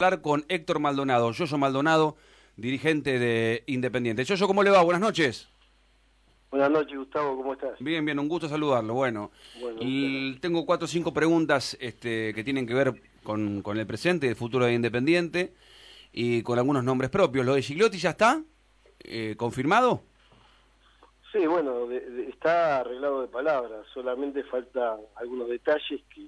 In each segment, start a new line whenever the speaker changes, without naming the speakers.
hablar con Héctor Maldonado, Yoyo Maldonado, dirigente de Independiente. Yoyo, ¿cómo le va? Buenas noches.
Buenas noches, Gustavo, ¿cómo estás?
Bien, bien, un gusto saludarlo. Bueno, tengo cuatro o cinco preguntas este, que tienen que ver con, el presente el futuro de Independiente y con algunos nombres propios. ¿Lo de Gigliotti ya está eh, confirmado?
Sí, bueno, está arreglado de palabras, solamente falta algunos detalles que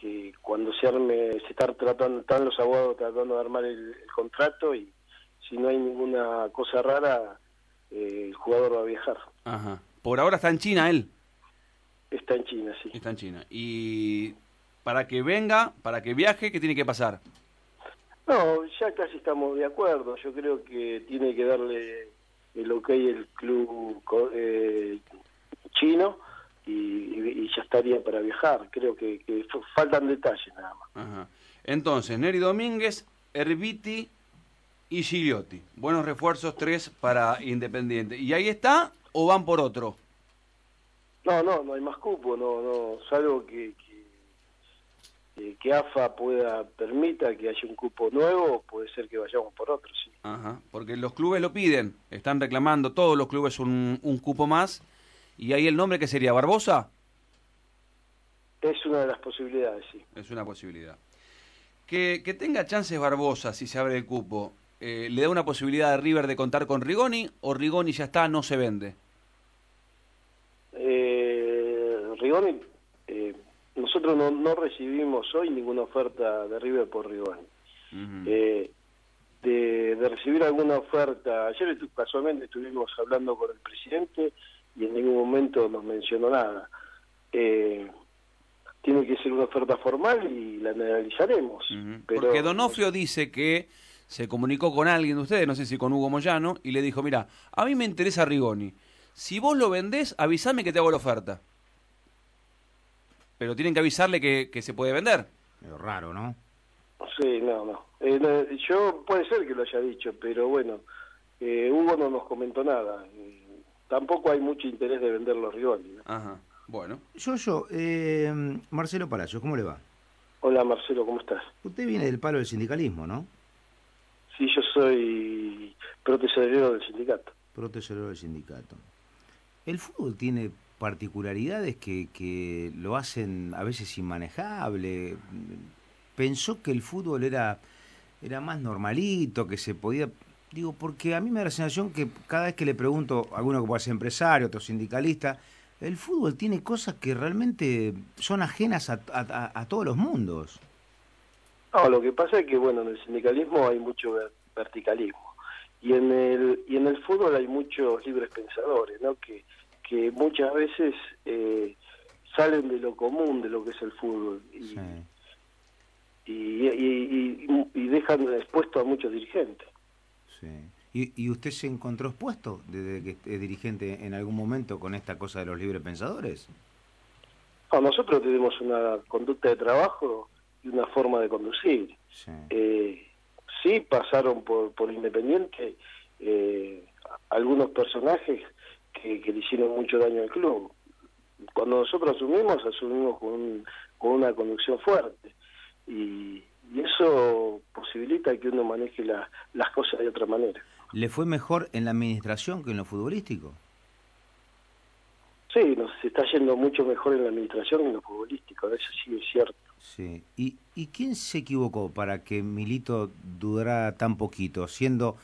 que cuando se arme, se están tratando, están los abogados tratando de armar el, contrato y si no hay ninguna cosa rara, eh, el jugador va a viajar.
Ajá. Por ahora está en China él.
Está en China, sí.
Está en China. Y para que venga, para que viaje, ¿qué tiene que pasar?
No, ya casi estamos de acuerdo. Yo creo que tiene que darle el ok el club eh, chino y, ya estaría para viajar. Creo que, faltan detalles nada más.
Entonces, Neri Domínguez, Herbiti y Gigliotti. Buenos refuerzos, tres para Independiente. ¿Y ahí está o van por otro?
No, no, no hay más cupo, no, no, salvo que, que, AFA pueda, permita que haya un cupo nuevo, puede ser que vayamos por otro, sí.
Ajá, porque los clubes lo piden, están reclamando todos los clubes un, un cupo más ¿Y ahí el nombre que sería Barbosa?
Es una de las posibilidades, sí.
Es una posibilidad. Que, que tenga chances Barbosa si se abre el cupo, eh, ¿le da una posibilidad a River de contar con Rigoni o Rigoni ya está, no se vende?
Eh, Rigoni, eh, nosotros no, no, recibimos hoy ninguna oferta de River por Rigoni. Eh, de, de, recibir alguna oferta, ayer casualmente estuvimos hablando con el presidente y en ningún momento nos mencionó nada. Eh, tiene que ser una oferta formal y la analizaremos.
Porque Donofrio dice que se comunicó con alguien de ustedes, no sé si con Hugo Moyano, y le dijo, mira, a mí me interesa Rigoni. Si vos lo vendés, avísame que te hago la oferta. Pero tienen que avisarle que, que se puede vender.
Es raro, ¿no?
Sí, no, no. Eh, yo puede ser que lo haya dicho, pero bueno, eh, Hugo no nos comentó nada tampoco hay mucho interés de vender los Rigoni.
Ajá, bueno.
Yo, yo, eh, Marcelo Palacios, ¿cómo le va?
Hola Marcelo, ¿cómo estás?
Usted viene del palo del sindicalismo, ¿no?
Sí, yo soy protesorero del sindicato.
Protesorero del sindicato. El fútbol tiene particularidades que, que lo hacen a veces inmanejable. Pensó que el fútbol era, era más normalito, que se podía Digo, porque a mí me da la sensación que cada vez que le pregunto a alguno que pueda ser empresario, otro sindicalista, el fútbol tiene cosas que realmente son ajenas a, todos los mundos.
No, lo que pasa es que, bueno, en el sindicalismo hay mucho verticalismo y en el y en el fútbol hay muchos libres pensadores, ¿no? Que, que muchas veces eh, salen de lo común de lo que es el fútbol y, y, y dejan expuesto a muchos dirigentes.
¿Y, usted se encontró expuesto desde que es dirigente en algún momento con esta cosa de los libres pensadores?
nosotros tenemos una conducta de trabajo y una forma de conducir. Sí, eh, pasaron por, por Independiente eh, algunos personajes que, le hicieron mucho daño al club. Cuando nosotros asumimos, asumimos con, con una conducción fuerte. Y, y eso posibilita que uno maneje las cosas de otra manera.
¿Le fue mejor en la administración que en lo futbolístico?
Sí, nos está yendo mucho mejor en la administración que en lo futbolístico, eso sí es cierto.
Sí. ¿Y, ¿Y quién se equivocó para que Milito durara tan poquito, siendo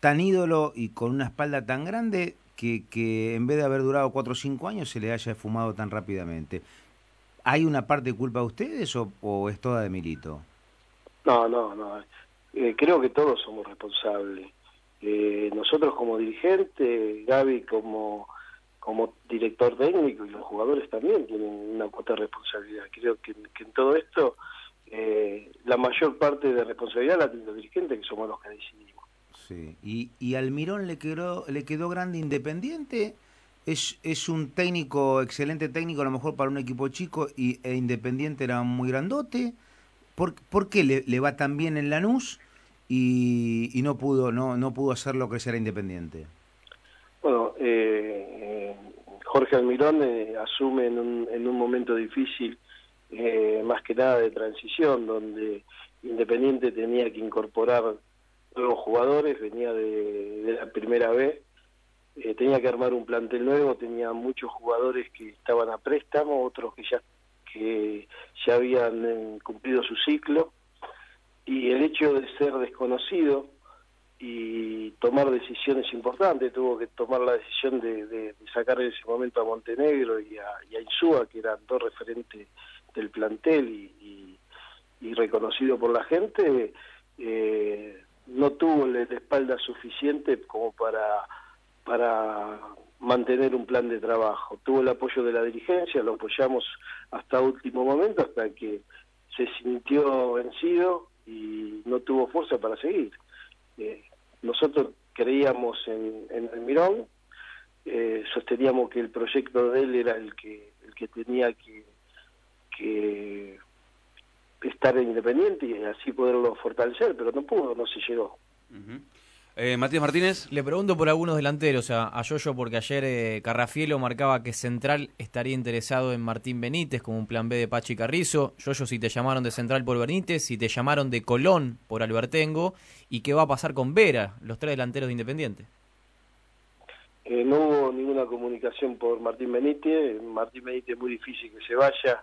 tan ídolo y con una espalda tan grande que, que en vez de haber durado cuatro o cinco años se le haya fumado tan rápidamente? ¿Hay una parte de culpa de ustedes o, o es toda de Milito?
No, no, no. Eh, creo que todos somos responsables. Eh, nosotros como dirigentes, Gaby como, como director técnico y los jugadores también tienen una cuota de responsabilidad. Creo que, en todo esto eh, la mayor parte de responsabilidad la tiene los dirigentes, que somos los que decidimos.
Sí. ¿Y, y Almirón le quedó, le quedó grande Independiente? Es, es un técnico, excelente técnico, a lo mejor para un equipo chico, y e Independiente era muy grandote. ¿Por, por qué le, le, va tan bien en Lanús y, y no pudo no no pudo hacerlo crecer a Independiente?
Bueno, eh, Jorge Almirón eh, asume en un, en un momento difícil, eh, más que nada de transición, donde Independiente tenía que incorporar nuevos jugadores, venía de, de la primera vez, eh, tenía que armar un plantel nuevo, tenía muchos jugadores que estaban a préstamo, otros que ya que ya habían eh, cumplido su ciclo, y el hecho de ser desconocido y tomar decisiones importantes, tuvo que tomar la decisión de, de, sacar en ese momento a Montenegro y a, y Insúa, que eran dos referentes del plantel y, y, reconocido por la gente, eh, no tuvo la espalda suficiente como para, para mantener un plan de trabajo. Tuvo el apoyo de la dirigencia, lo apoyamos hasta último momento, hasta que se sintió vencido y no tuvo fuerza para seguir. Eh, nosotros creíamos en, en el Mirón, eh, sosteníamos que el proyecto de él era el que, el que tenía que, que estar independiente y así poderlo fortalecer, pero no pudo, no se llegó.
Eh, Matías Martínez.
Le pregunto por algunos delanteros, a, a Yoyo, porque ayer eh, Carrafielo marcaba que Central estaría interesado en Martín Benítez como un plan B de Pachi Carrizo. Yoyo, si te llamaron de Central por Benítez, si te llamaron de Colón por Albertengo, ¿y qué va a pasar con Vera, los tres delanteros de Independiente?
Eh, no hubo ninguna comunicación por Martín Benítez. Martín Benítez es muy difícil que se vaya.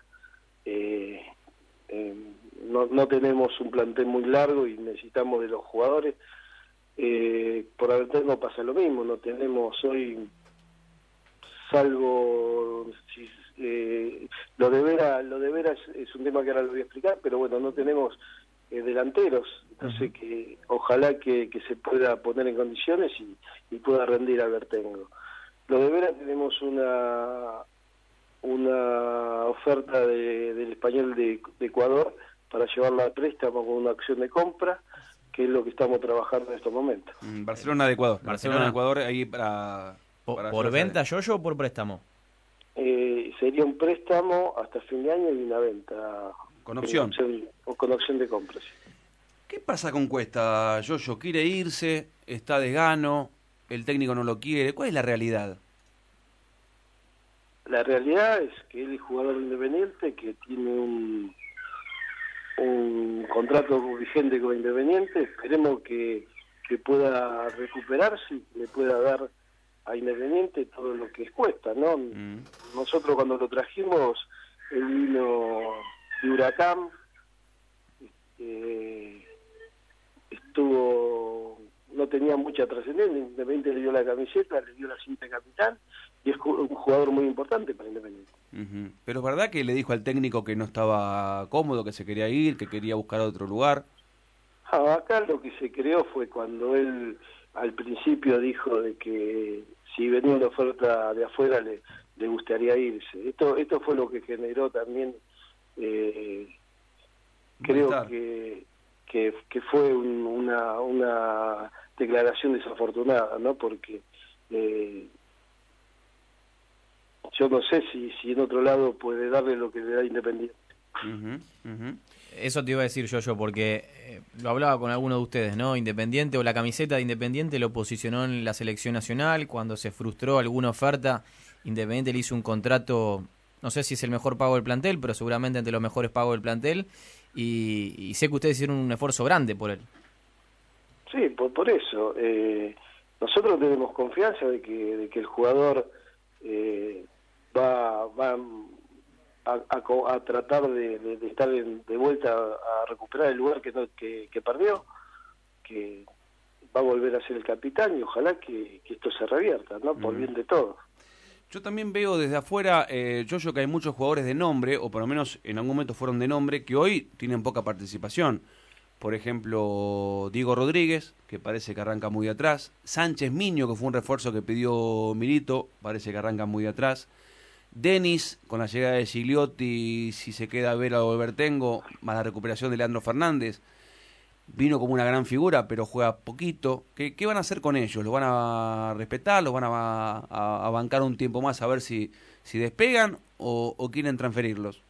Eh, eh, no, no tenemos un plantel muy largo y necesitamos de los jugadores. Eh, por Albertengo pasa lo mismo, no tenemos hoy, salvo si, eh, lo de Vera, lo de Vera es, es, un tema que ahora lo voy a explicar, pero bueno, no tenemos eh, delanteros, entonces uh -huh. que ojalá que, que, se pueda poner en condiciones y, y pueda rendir Albertengo. Lo de Vera tenemos una una oferta de, del español de, de Ecuador para llevarla a préstamo con una acción de compra que es lo que estamos trabajando en estos momentos.
Mm, Barcelona de Ecuador. Barcelona, de Ecuador ahí para...
para ¿Por venta, Yoyo, o por préstamo?
Eh, sería un préstamo hasta fin de año y una venta.
¿Con opción?
o con opción de compra, sí.
¿Qué pasa con Cuesta, Yoyo? ¿Quiere irse? ¿Está de gano? ¿El técnico no lo quiere? ¿Cuál es la realidad?
La realidad es que él es jugador independiente, que tiene un un contrato vigente con Independiente, esperemos que, que pueda recuperarse y le pueda dar a Independiente todo lo que cuesta, ¿no? Mm. Nosotros cuando lo trajimos, él vino de Huracán, eh, estuvo, no tenía mucha trascendencia, Independiente le dio la camiseta, le dio la cinta de capitán, y es un jugador muy importante para Independiente.
Uh -huh. Pero es verdad que le dijo al técnico que no estaba cómodo, que se quería ir, que quería buscar otro lugar.
Ah, acá lo que se creó fue cuando él al principio dijo de que si venía una oferta de afuera le, le gustaría irse. Esto esto fue lo que generó también, eh, creo que, que, que fue un, una, una declaración desafortunada, ¿no? Porque eh, yo no sé si, si en otro lado puede darle lo que le da Independiente.
Uh -huh, uh -huh. Eso te iba a decir yo, yo, porque eh, lo hablaba con alguno de ustedes, ¿no? Independiente o la camiseta de Independiente lo posicionó en la selección nacional, cuando se frustró alguna oferta, Independiente le hizo un contrato, no sé si es el mejor pago del plantel, pero seguramente entre los mejores pagos del plantel, y, y sé que ustedes hicieron un esfuerzo grande por él.
Sí, por, por eso. Eh, nosotros tenemos confianza de que, de que el jugador... Eh, va, va a, a, a tratar de, de, de estar en, de vuelta a, a, recuperar el lugar que, no, que, que, perdió, que va a volver a ser el capitán y ojalá que, que esto se revierta, ¿no? Por mm. bien de todos.
Yo también veo desde afuera, eh, yo, yo que hay muchos jugadores de nombre, o por lo menos en algún momento fueron de nombre, que hoy tienen poca participación. Por ejemplo, Diego Rodríguez, que parece que arranca muy atrás. Sánchez Miño, que fue un refuerzo que pidió Milito, parece que arranca muy atrás. Denis, con la llegada de Gigliotti, si se queda Vera o Bertengo, más la recuperación de Leandro Fernández. Vino como una gran figura, pero juega poquito. ¿Qué, qué van a hacer con ellos? ¿Los van a respetar? ¿Los van a, a, bancar un tiempo más a ver si, si despegan o, quieren transferirlos?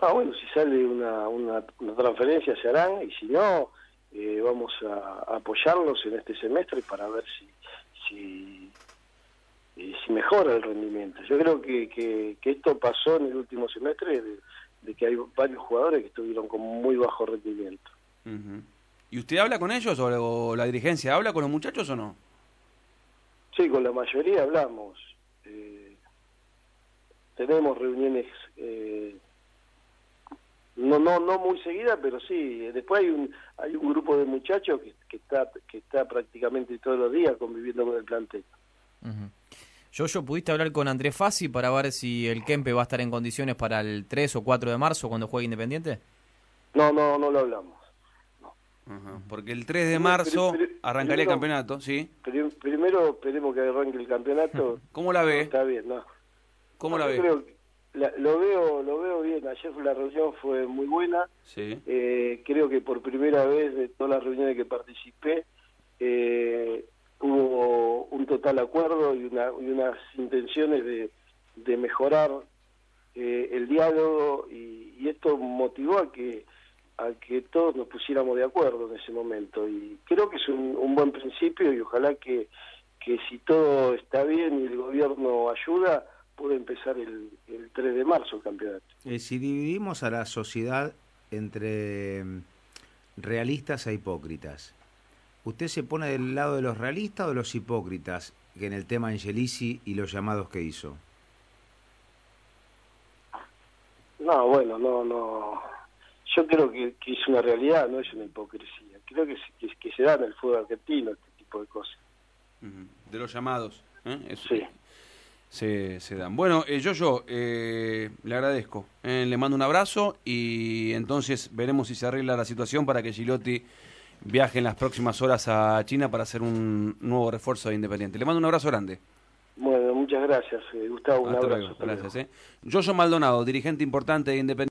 Ah, bueno, si sale una, una, transferencia se harán y si no, eh, vamos a, apoyarlos en este semestre para ver si, eh, si mejora el rendimiento. Yo creo que, que, esto pasó en el último semestre de, que hay varios jugadores que estuvieron con muy bajo rendimiento.
¿Y usted habla con ellos o, la dirigencia habla con los muchachos o no?
Sí, con la mayoría hablamos. Eh, tenemos reuniones eh, no no no muy seguida pero sí después hay un hay un grupo de muchachos que, que está que está prácticamente todos los días conviviendo con el plantel
yo ¿pudiste hablar con Andrés Fassi para ver si el Kempe va a estar en condiciones para el 3 o 4 de marzo cuando juegue Independiente?
No, no, no lo hablamos.
Porque el 3 de marzo arrancaría el campeonato, ¿sí?
Primero esperemos que arranque el campeonato.
¿Cómo la ve?
Está bien, ¿no?
¿Cómo la ve?
lo veo lo veo bien. Ayer la reunión fue muy buena.
Sí.
Eh, creo que por primera vez de todas las reuniones que participé eh, total acuerdo y, una, y unas intenciones de, mejorar eh, el diálogo y, esto motivó a que a que todos nos pusiéramos de acuerdo en ese momento y creo que es un, un buen principio y ojalá que, que si todo está bien y el gobierno ayuda puede empezar el, el 3 de marzo el campeonato.
Eh, si dividimos a la sociedad entre mm, realistas e hipócritas, ¿usted se pone del lado de los realistas o de los hipócritas que en el tema Angelici y los llamados que hizo?
No, bueno, no, no. Yo creo que, que es una realidad, no es una hipocresía. Creo que, que, se da en el fútbol argentino este tipo de cosas.
De los llamados. ¿eh?
sí
se, se dan. Bueno, eh, yo, yo, eh, le agradezco. Eh, le mando un abrazo y entonces veremos si se arregla la situación para que Gilotti viaje en las próximas horas a China para hacer un nuevo refuerzo de Independiente. Le mando un abrazo grande.
Bueno, muchas gracias, Gustavo. Un abrazo.
gracias. Yo, yo Maldonado, dirigente importante de Independiente.